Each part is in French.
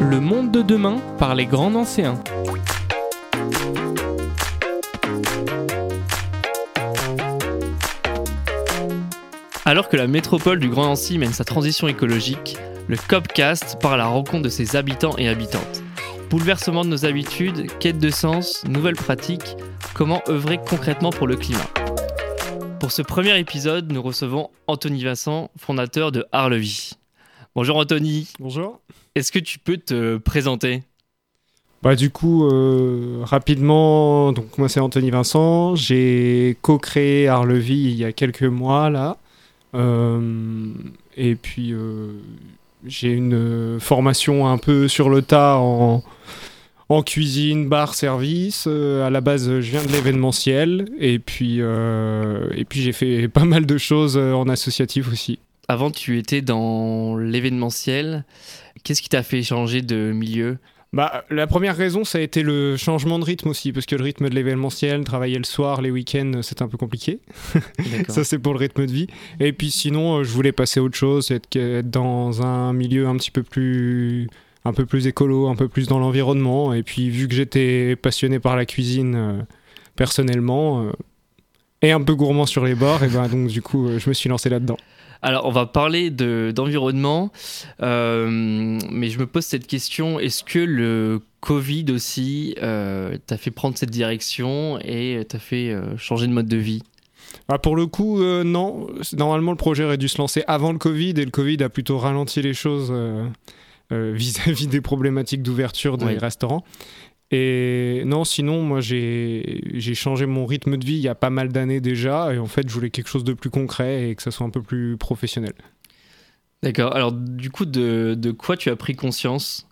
Le monde de demain par les grands anciens. Alors que la métropole du Grand Nancy mène sa transition écologique, le Copcast part à la rencontre de ses habitants et habitantes. Bouleversement de nos habitudes, quête de sens, nouvelles pratiques, comment œuvrer concrètement pour le climat? Pour ce premier épisode, nous recevons Anthony Vincent, fondateur de Arlevie. Bonjour Anthony. Bonjour. Est-ce que tu peux te présenter? Bah, du coup, euh, rapidement, donc moi c'est Anthony Vincent. J'ai co-créé Arlevie il y a quelques mois là. Euh, et puis euh, j'ai une formation un peu sur le tas en, en cuisine, bar, service. à la base, je viens de l'événementiel. Et puis, et puis j'ai fait pas mal de choses en associatif aussi. Avant, tu étais dans l'événementiel. Qu'est-ce qui t'a fait changer de milieu? Bah, la première raison, ça a été le changement de rythme aussi, parce que le rythme de l'événementiel, travailler le soir, les week-ends, c'est un peu compliqué. ça, c'est pour le rythme de vie. Et puis sinon, euh, je voulais passer à autre chose, être, dans un milieu un petit peu plus un peu plus écolo, un peu plus dans l'environnement. Et puis, vu que j'étais passionné par la cuisine euh, personnellement, euh, et un peu gourmand sur les bords, et ben donc du coup, je me suis lancé là-dedans. Alors, on va parler d'environnement, euh, mais je me pose cette question est-ce que le Covid aussi euh, t'a fait prendre cette direction et t'a fait euh, changer de mode de vie? Bah pour le coup, non. Normalement, le projet aurait dû se lancer avant le Covid et le Covid a plutôt ralenti les choses vis-à-vis des problématiques d'ouverture des restaurants. Et non, sinon, moi, j'ai changé mon rythme de vie il y a pas mal d'années déjà. Et en fait, je voulais quelque chose de plus concret et que ça soit un peu plus professionnel. D'accord. Alors, du coup, de, de, quoi tu as pris conscience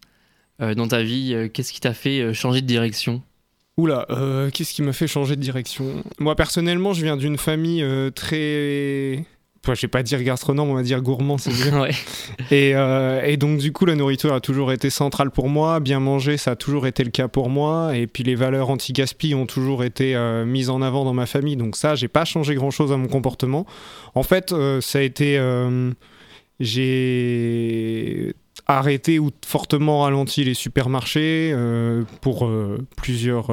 euh, dans ta vie? Euh, Qu'est-ce qui t'a fait euh, changer de direction? Oula, qu'est-ce qui m'a fait changer de direction? Moi, personnellement, je viens d'une famille très je vais pas dire gastronome, on va dire gourmand, c'est bien. Euh, et, donc, du coup, la nourriture a toujours été centrale pour moi. Bien manger, ça a toujours été le cas pour moi. Et puis, les valeurs anti-gaspi ont toujours été euh, mises en avant dans ma famille. Donc, ça, j'ai pas changé grand-chose à mon comportement. En fait, euh, ça a été. j'ai arrêté ou fortement ralenti les supermarchés pour, plusieurs,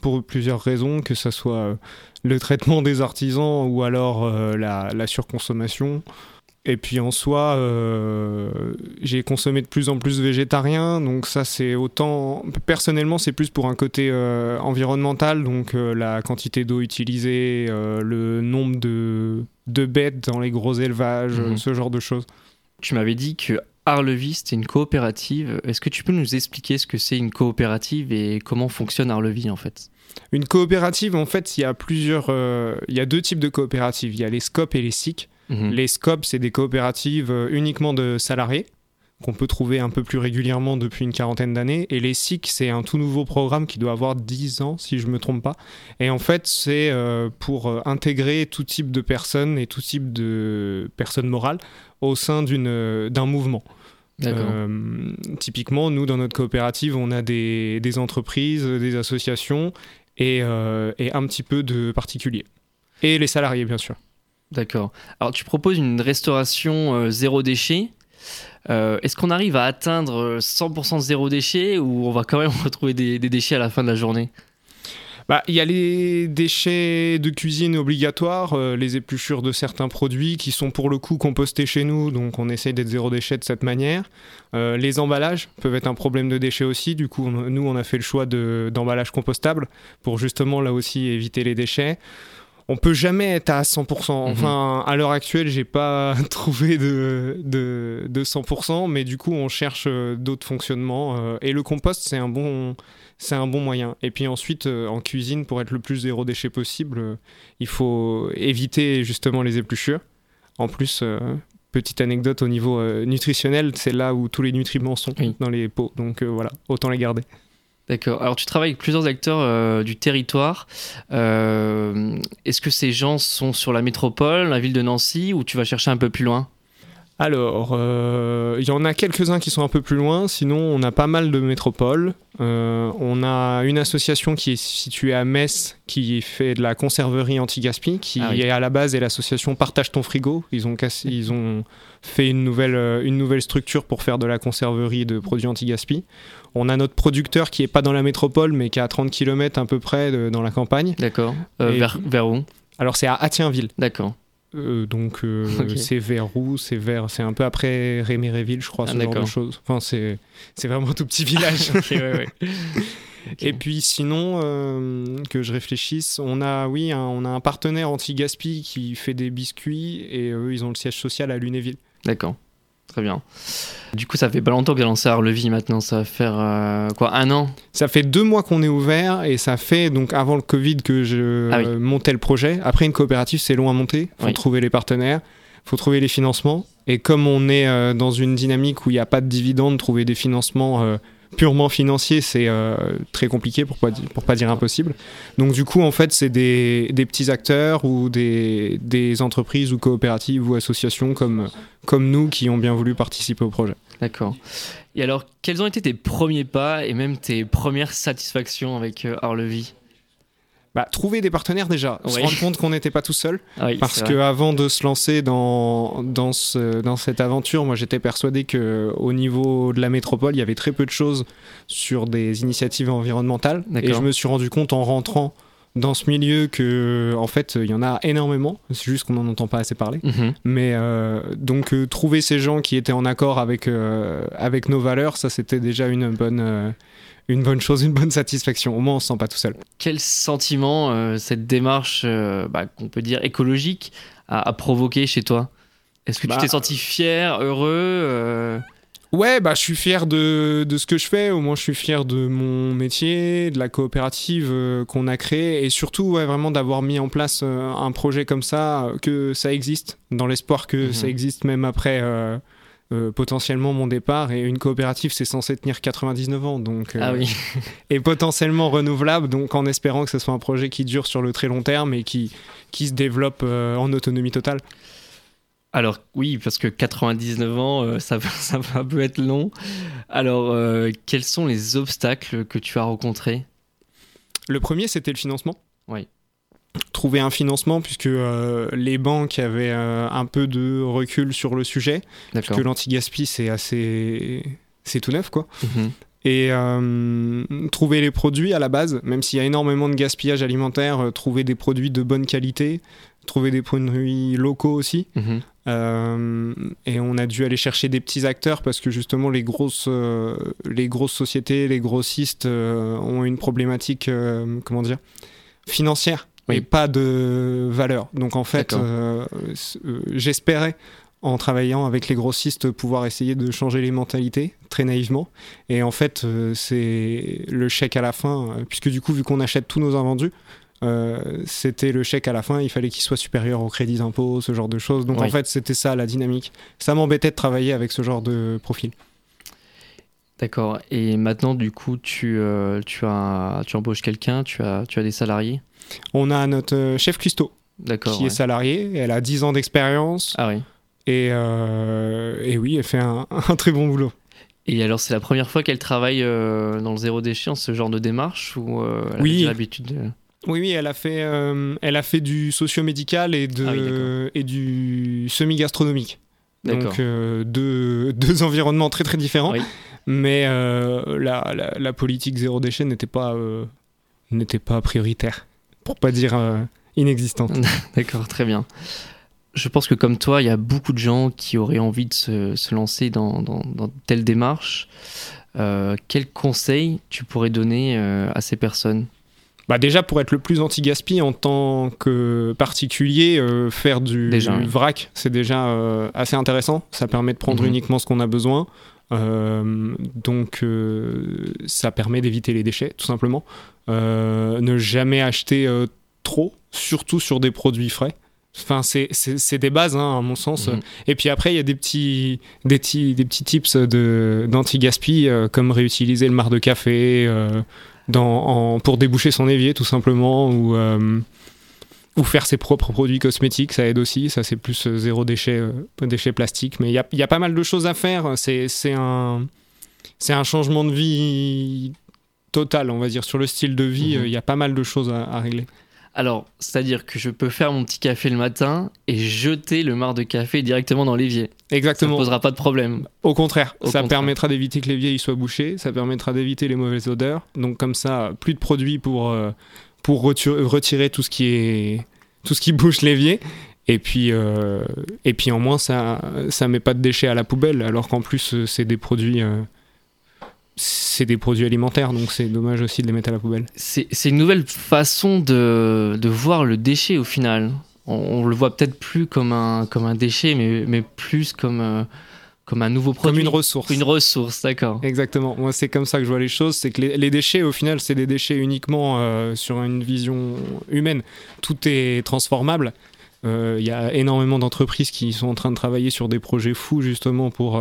pour plusieurs raisons, que ce soit le traitement des artisans ou alors euh, la, surconsommation. Et puis en soi, euh, j'ai consommé de plus en plus végétarien, donc ça c'est autant... Personnellement c'est plus pour un côté euh, environnemental, donc la quantité d'eau utilisée, le nombre de, de, bêtes dans les gros élevages, mhm. ce genre de choses. Tu m'avais dit que Arlevis, c'était une coopérative. Est-ce que tu peux nous expliquer ce que c'est une coopérative et comment fonctionne Arlevis en fait? Une coopérative, en fait, il y a plusieurs. Euh, il y a deux types de coopératives. Il y a les SCOP et les SIC. Mhm. Les SCOP, c'est des coopératives euh, uniquement de salariés qu'on peut trouver un peu plus régulièrement depuis une quarantaine d'années. Et les SIC, c'est un tout nouveau programme qui doit avoir 10 ans, si je ne me trompe pas. Et en fait, c'est euh, pour intégrer tout type de personnes et tout type de personnes morales au sein d'un mouvement. typiquement, nous, dans notre coopérative, on a des, des entreprises, des associations euh, et, un petit peu de particuliers. Et les salariés, bien sûr. D'accord. Alors, tu proposes une restauration euh, zéro déchet. Euh, est-ce qu'on arrive à atteindre 100% zéro déchet ou on va quand même retrouver des déchets à la fin de la journée? Bah, il y a les déchets de cuisine obligatoires, euh, les épluchures de certains produits qui sont pour le coup compostés chez nous, donc on essaye d'être zéro déchet de cette manière. Euh, les emballages peuvent être un problème de déchets aussi, du coup nous on a fait le choix d'emballage compostable pour justement là aussi éviter les déchets on peut jamais être à 100%. Mhm. Enfin, à l'heure actuelle, j'ai pas trouvé de, de, de, 100%, mais du coup, on cherche euh, d'autres fonctionnements. et le compost, c'est un bon, c'est un bon moyen. Et puis ensuite, euh, en cuisine, pour être le plus zéro déchet possible, euh, il faut éviter justement les épluchures. En plus, euh, petite anecdote au niveau nutritionnel, c'est là où tous les nutriments sont dans les pots. Donc voilà, autant les garder. D'accord. Alors tu travailles avec plusieurs acteurs du territoire. Est-ce que ces gens sont sur la métropole, la ville de Nancy, ou tu vas chercher un peu plus loin? Alors, il y en a quelques-uns qui sont un peu plus loin, sinon on a pas mal de métropoles. on a une association qui est située à Metz qui fait de la conserverie anti-gaspi, qui Ah oui. est à la base est l'association Partage ton frigo. Ils ont, cassé- ils ont fait une nouvelle, euh, une nouvelle structure pour faire de la conserverie de produits anti-gaspi. On a notre producteur qui est pas dans la métropole mais qui est à 30 km à peu près de- dans la campagne. D'accord. Euh, vers où? Alors c'est à Attienville. D'accord. Euh, donc euh, c'est vers où C'est vers, c'est un peu après Réméréville, je crois, Ah, ce genre de choses. Enfin c'est, c'est vraiment un tout petit village. Ouais, ouais. Et puis sinon, euh, que je réfléchisse, on a, oui, un, on a un partenaire anti-gaspi qui fait des biscuits et eux, ils ont le siège social à Lunéville. D'accord. Très bien. Du coup, ça fait pas longtemps que j'ai lancé Arlevis maintenant. Ça va faire euh, quoi Un an? Ça fait deux mois qu'on est ouvert et ça fait donc avant le Covid que je Ah oui. euh, montais le projet. Après, une coopérative, c'est long à monter. Faut Oui. trouver les partenaires, faut trouver les financements. Et comme on est euh, dans une dynamique où il n'y a pas de dividendes, trouver des financements purement financiers, c'est euh, très compliqué pour pas, pour pas dire impossible. Donc du coup, en fait, c'est des, des petits acteurs ou des, des entreprises ou coopératives ou associations comme, comme nous qui ont bien voulu participer au projet. D'accord. Et alors, quels ont été tes premiers pas et même tes premières satisfactions avec euh, Arlevis Bah, trouver des partenaires déjà, se rendre compte qu'on n'était pas tout seul. Ah oui, Parce que avant de se lancer dans, dans, ce- dans cette aventure, moi j'étais persuadé que au niveau de la métropole, il y avait très peu de choses sur des initiatives environnementales. Et je me suis rendu compte en rentrant dans ce milieu que en fait il y en a énormément. C'est juste qu'on n'en entend pas assez parler. Mhm. Mais euh, donc euh, trouver ces gens qui étaient en accord avec, euh, avec nos valeurs, ça c'était déjà une bonne, une bonne chose, une bonne satisfaction. Au moins on se sent pas tout seul. Quel sentiment euh, cette démarche, euh, bah, qu'on peut dire écologique, a, a provoqué chez toi? Est-ce que Bah, tu t'es senti fier, heureux euh, Ouais, bah, je suis fier de, de ce que je fais. Au moins, je suis fier de mon métier, de la coopérative euh, qu'on a créée et surtout, ouais, vraiment d'avoir mis en place euh, un projet comme ça, euh, que ça existe, dans l'espoir que Mhm. ça existe même après euh, potentiellement mon départ. Et une coopérative, c'est censé tenir 99 ans, donc Ah oui, et potentiellement renouvelable. Donc, en espérant que ce soit un projet qui dure sur le très long terme et qui, qui se développe en autonomie totale. Alors oui, parce que 99 ans, euh, ça, va- ça va un peu être long. Alors, euh, quels sont les obstacles que tu as rencontrés? Le premier, c'était le financement. Oui. Trouver un financement, puisque euh, les banques avaient euh, un peu de recul sur le sujet, D'accord. que l'anti-gaspi, c'est assez. C'est tout neuf, quoi. Mhm. Et euh, trouver les produits à la base, même s'il y a énormément de gaspillage alimentaire, euh, trouver des produits de bonne qualité, trouver des produits locaux aussi. Mhm. Euh, et on a dû aller chercher des petits acteurs parce que justement les grosses, euh, les grosses sociétés, les grossistes euh, ont une problématique, comment dire, financière Oui. et pas de valeur. Donc en fait, j'espérais en travaillant avec les grossistes pouvoir essayer de changer les mentalités très naïvement et en fait c'est le chèque à la fin puisque du coup vu qu'on achète tous nos invendus euh, c'était le chèque à la fin, il fallait qu'il soit supérieur au crédit d'impôt, ce genre de choses. Donc Oui. en fait, c'était ça la dynamique. Ça m'embêtait de travailler avec ce genre de profil. D'accord. Et maintenant, du coup, tu, euh, tu, as, tu embauches quelqu'un, tu as, tu as des salariés? On a notre euh, chef D'accord. qui ouais. est salariée, elle a 10 ans d'expérience Ah oui. et, euh, et oui, elle fait un, un très bon boulot. Et alors, c'est la première fois qu'elle travaille euh, dans le zéro déchet, en ce genre de démarche ou euh, elle Oui. l'habitude de... Oui, oui, elle a fait, euh, elle a fait du socio-médical et, de, Ah oui, et du semi-gastronomique. Donc euh, deux, deux environnements très très différents. Oui. Mais euh, la, la, la politique zéro déchet n'était pas, n'était pas prioritaire, pour pas dire inexistante. D'accord, très bien. Je pense que comme toi, il y a beaucoup de gens qui auraient envie de se, se lancer dans, dans, dans telle démarche. Quel conseil tu pourrais donner à ces personnes? Bah déjà pour être le plus anti-gaspi en tant que particulier, euh, faire du, Déjà, du oui. vrac, c'est déjà euh, assez intéressant. Ça permet de prendre Mhm. uniquement ce qu'on a besoin. Euh, donc ça permet d'éviter les déchets, tout simplement. Ne jamais acheter trop, surtout sur des produits frais. Enfin, c'est- des bases, hein, à mon sens. Mhm. Et puis après, il y a des petits, des petits, des petits tips d'anti-gaspi, comme réutiliser le marc de café dans, en- pour déboucher son évier, tout simplement, ou, euh, ou faire ses propres produits cosmétiques, ça aide aussi. Ça, c'est plus euh, zéro déchet, déchet plastique. Mais il y a, y a, pas mal de choses à faire. C'est un, un changement de vie total, on va dire. Sur le style de vie, mhm. il y a pas mal de choses à régler. Alors, c'est-à-dire que je peux faire mon petit café le matin et jeter le marc de café directement dans l'évier. Exactement. Ça ne posera pas de problème. Au contraire, ça permettra d'éviter que l'évier soit bouché, ça permettra d'éviter les mauvaises odeurs. Donc comme ça, plus de produits pour, euh, pour retirer tout ce qui est tout ce qui bouche l'évier. Et puis, euh, et puis en moins, ça ne met pas de déchets à la poubelle, alors qu'en plus, euh, c'est des produits c'est des produits alimentaires, donc c'est dommage aussi de les mettre à la poubelle. C'est une nouvelle façon de, de, voir le déchet au final. On, le voit peut-être plus comme un, comme un déchet, mais, mais plus comme, euh, comme un nouveau produit. Comme une ressource. Une ressource, d'accord. Exactement. Moi, c'est comme ça que je vois les choses. C'est que les, déchets, au final, c'est des déchets uniquement euh, sur une vision humaine. Tout est transformable. Il euh, y a énormément d'entreprises qui sont en train de travailler sur des projets fous justement pour,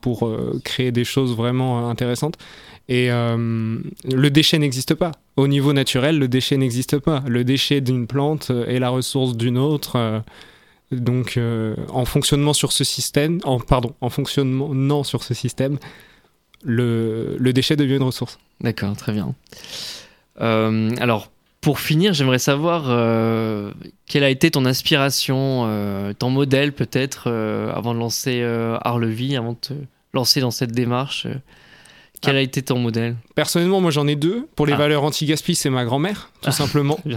pour euh, créer des choses vraiment euh, intéressantes. Et euh, le déchet n'existe pas. Au niveau naturel, le déchet n'existe pas. Le déchet d'une plante est la ressource d'une autre. donc, en fonctionnement sur ce système, en, pardon, en fonctionnement non sur ce système, le, le déchet devient une ressource. D'accord, très bien. alors, pour finir, j'aimerais savoir quelle a été ton inspiration, ton modèle peut-être, avant de lancer Arlevis, avant de te lancer dans cette démarche euh, Quel ah. a été ton modèle? Personnellement, moi j'en ai deux. Pour les ah. valeurs anti-gaspi, c'est ma grand-mère, tout ah, simplement.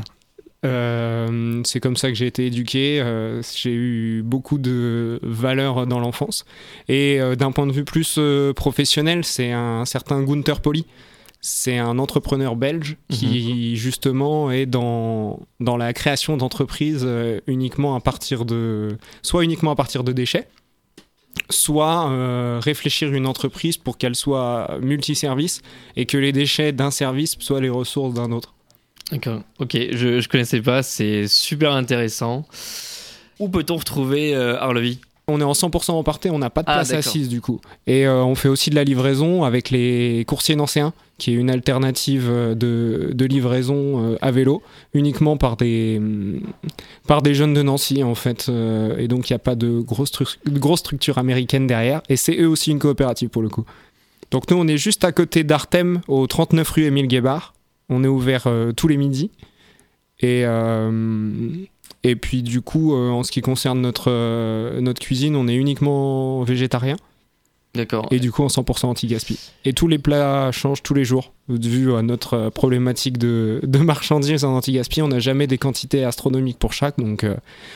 Euh, c'est comme ça que j'ai été éduqué. Euh, j'ai eu beaucoup de valeurs dans l'enfance. Et d'un point de vue plus professionnel, c'est un certain Gunther Poli. C'est un entrepreneur belge qui mhm. justement est dans, dans la création d'entreprises uniquement à partir de soit uniquement à partir de déchets, soit euh, réfléchir une entreprise pour qu'elle soit multiservice et que les déchets d'un service soient les ressources d'un autre. D'accord, ok, je ne connaissais pas, c'est super intéressant. Où peut-on retrouver euh, Arlevi on est en 100% emporté, on n'a pas de ah, place assise du coup. Et euh, on fait aussi de la livraison avec les coursiers nancéens, qui est une alternative euh, de, livraison euh, à vélo, uniquement par des, mm, par des jeunes de Nancy en fait. et donc il n'y a pas de grosse, grosse structure américaine derrière. Et c'est eux aussi une coopérative pour le coup. Donc nous on est juste à côté d'Artem, au 39 rue Émile Guébard. On est ouvert tous les midis. Et, et puis du coup, euh, en ce qui concerne notre, euh, notre cuisine, on est uniquement végétarien. D'accord. Et du coup, en 100% anti-gaspi. Et tous les plats changent tous les jours. Vu à notre euh, problématique de, de marchandises en anti-gaspi, on n'a jamais des quantités astronomiques pour chaque, donc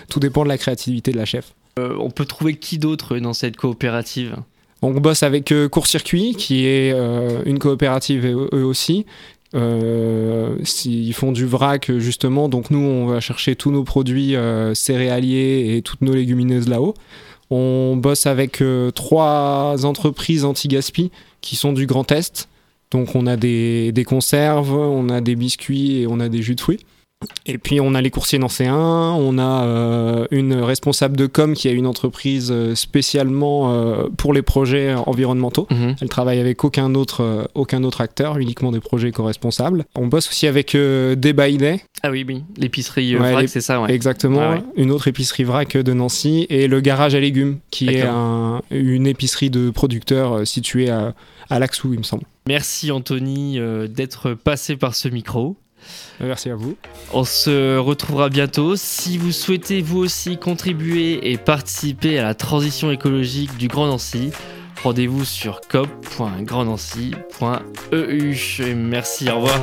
tout dépend de la créativité de la chef. on peut trouver qui d'autre dans cette coopérative? On bosse avec Court Circuit, qui est une coopérative eux aussi, euh, ils font du vrac justement, donc nous on va chercher tous nos produits euh, céréaliers et toutes nos légumineuses là-haut. On bosse avec euh, trois entreprises anti-gaspi qui sont du Grand Est. Donc on a des, des conserves, on a des biscuits et on a des jus de fruits. Et puis on a les coursiers nancéens, on a euh, une responsable de com qui a une entreprise euh, spécialement euh, pour les projets environnementaux. Mhm. Elle travaille avec aucun autre, aucun autre acteur, uniquement des projets co-responsables. On bosse aussi avec Day. Ah oui, oui, l'épicerie vrac, c'est ça, ouais. Exactement, une autre épicerie vrac de Nancy et le garage à légumes qui est une épicerie de producteurs située à, à Laxou, il me semble. Merci Anthony d'être passé par ce micro. Merci à vous. On se retrouvera bientôt. Si vous souhaitez vous aussi contribuer et participer à la transition écologique du Grand Nancy, rendez-vous sur cop.grandnancy.eu. Merci, au revoir.